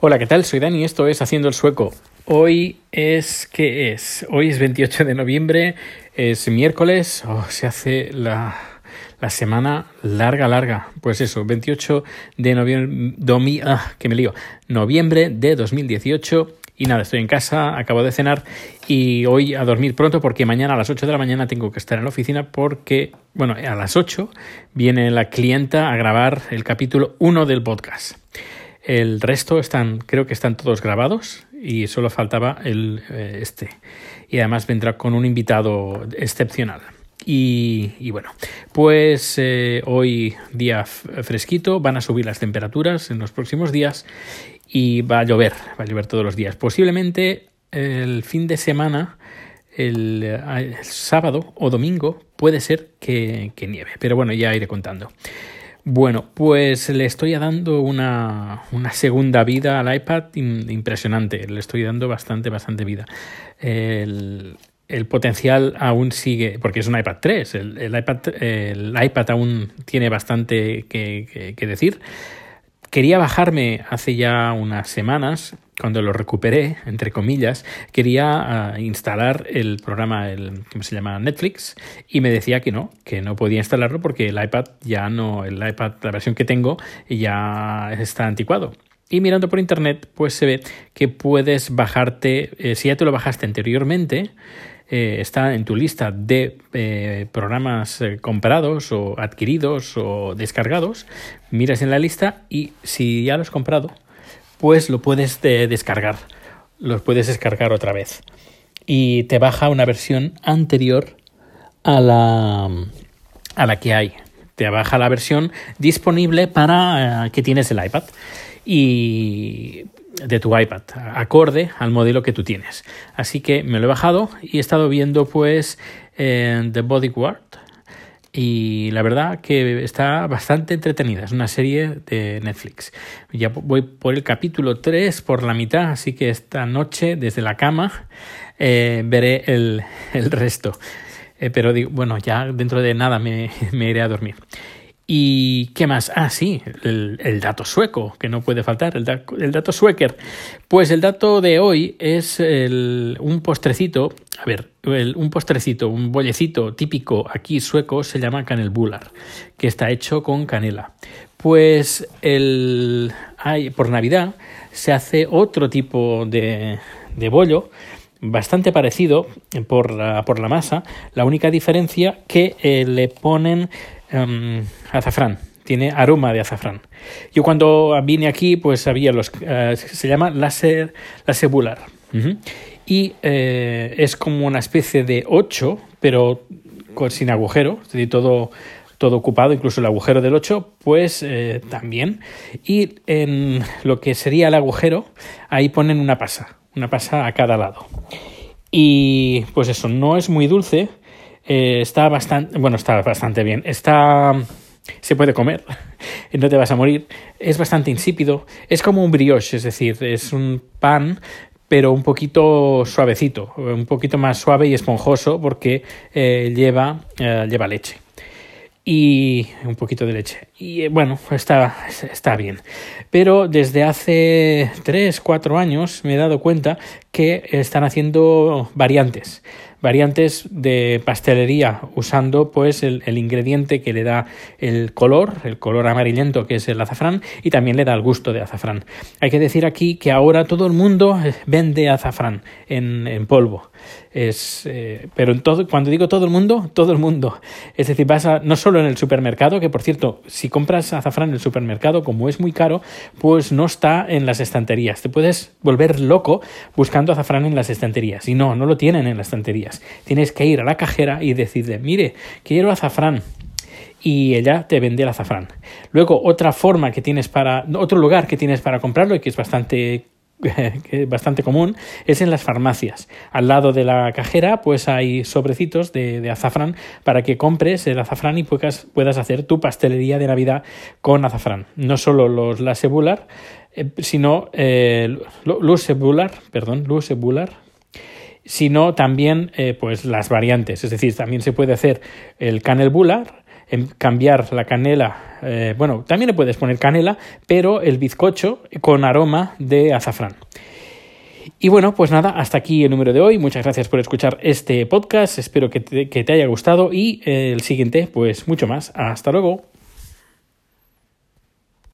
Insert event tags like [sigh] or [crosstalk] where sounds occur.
Hola, ¿qué tal? Soy Dani y esto es Haciendo el Sueco. Hoy es, ¿qué es? Hoy es 28 de noviembre, es miércoles, oh, se hace la, la, semana larga, larga. Pues eso, 28 de noviembre, ah, que me noviembre de 2018. Y nada, estoy en casa, acabo de cenar y hoy a dormir pronto porque mañana a las 8 de la mañana tengo que estar en la oficina porque, bueno, a las 8 viene la clienta a grabar el capítulo 1 del podcast. El resto están, creo que están todos grabados y solo faltaba el eh, este. Y además vendrá con un invitado excepcional. Y, bueno, pues eh, hoy día fresquito, van a subir las temperaturas en los próximos días y va a llover, va a llover todos los días. Posiblemente el fin de semana, el, sábado o domingo, puede ser que nieve, pero bueno, ya iré contando. Bueno, pues le estoy dando una, segunda vida al iPad impresionante. Le estoy dando bastante, bastante vida. El, potencial aún sigue, porque es un iPad 3. El, iPad, el iPad aún tiene bastante que decir. Quería bajarme hace ya unas semanas, cuando lo recuperé, entre comillas, quería ah, instalar el programa, el, ¿cómo se llama? Netflix, y me decía que no, que no podía instalarlo porque el iPad ya no, el iPad, la versión que tengo, ya está anticuado. Y mirando por internet, pues se ve que puedes bajarte, eh, si ya te lo bajaste anteriormente, eh, está en tu lista de eh, programas eh, comprados o adquiridos o descargados, miras en la lista y si ya lo has comprado, pues lo puedes descargar, los puedes descargar otra vez y te baja una versión anterior a la, a la que hay. Te baja la versión disponible para que tienes el iPad. Y de tu iPad, acorde al modelo que tú tienes. Así que me lo he bajado y he estado viendo pues The Bodyguard y la verdad que está bastante entretenida. Es una serie de Netflix. Ya voy por el capítulo 3, por la mitad, así que esta noche desde la cama eh, veré el, resto. Eh, pero digo, bueno, ya dentro de nada me, [laughs] me iré a dormir. ¿Y qué más? Ah, sí, el, dato sueco, que no puede faltar, el, dato sueker. Pues el dato de hoy es un postrecito, a ver, un postrecito, un bollecito típico aquí sueco se llama canelbullar, que está hecho con canela. Pues el, por Navidad se hace otro tipo de, de bollo, bastante parecido por la, por la masa, la única diferencia que eh, le ponen Em, azafrán, tiene aroma de azafrán. Yo cuando vine aquí, pues había los, eh, se llama láser, láser Y eh, es como una especie de 8, pero sin agujero, es todo, todo ocupado, incluso el agujero del 8, pues eh, también. Y en lo que sería el agujero, ahí ponen una pasa, una pasa a cada lado. Y pues eso, no es muy dulce, eh, está bastante, bueno, está bastante bien. Está, se puede comer, [laughs] no te vas a morir. Es bastante insípido. Es como un brioche, es decir, es un pan pero un poquito suavecito, un poquito más suave y esponjoso porque eh, lleva, eh, lleva leche y un poquito de leche. Y bueno, está, está bien. Pero desde hace 3, 4 años me he dado cuenta que están haciendo variantes variantes de pastelería usando pues el, ingrediente que le da el color, el color amarillento que es el azafrán y también le da el gusto de azafrán. Hay que decir aquí que ahora todo el mundo vende azafrán en, en polvo. Es, eh, pero en todo, cuando digo todo el mundo, todo el mundo. Es decir, vas no solo en el supermercado, que por cierto, si compras azafrán en el supermercado, como es muy caro, pues no está en las estanterías. Te puedes volver loco buscando azafrán en las estanterías. Y no, no lo tienen en las Tienes que ir a la cajera y decirle, mire, quiero azafrán y ella te vende el azafrán. Luego, otra forma que tienes para, otro lugar que tienes para comprarlo y que es bastante [laughs] bastante común, es en las farmacias. Al lado de la cajera, pues hay sobrecitos de, azafrán para que compres el azafrán y puedas, puedas, hacer tu pastelería de Navidad con azafrán. No solo los lasebular, eh, sino eh, lusebular, perdón, lusebular, sino también eh, pues las variantes. Es decir, también se puede hacer el canelbular cambiar la canela, eh, bueno, también le puedes poner canela, pero el bizcocho con aroma de azafrán. Y bueno, pues nada, hasta aquí el número de hoy. Muchas gracias por escuchar este podcast. Espero que que te haya gustado y el siguiente, pues mucho más. Hasta luego.